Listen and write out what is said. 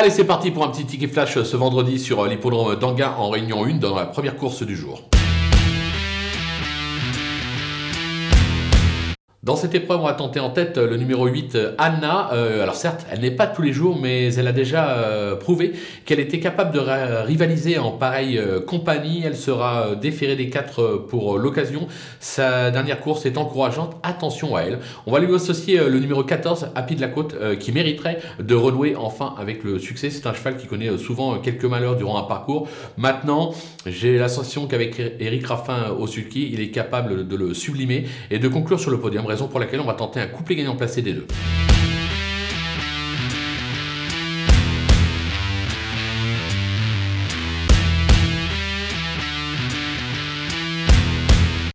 Allez, c'est parti pour un petit ticket flash ce vendredi sur l'hippodrome d'Anguin en réunion 1 dans la première course du jour. Dans cette épreuve, on va tenter en tête le numéro 8, Anna. Euh, alors certes, elle n'est pas tous les jours, mais elle a déjà euh, prouvé qu'elle était capable de rivaliser en pareille euh, compagnie. Elle sera déférée des 4 pour l'occasion. Sa dernière course est encourageante. Attention à elle. On va lui associer le numéro 14, Happy de la Côte, qui mériterait de renouer enfin avec le succès. C'est un cheval qui connaît souvent quelques malheurs durant un parcours. Maintenant, j'ai l'ascension qu'avec Eric Raffin au sulky, il est capable de le sublimer et de conclure sur le podium raison pour laquelle on va tenter un couplet gagnant placé des deux.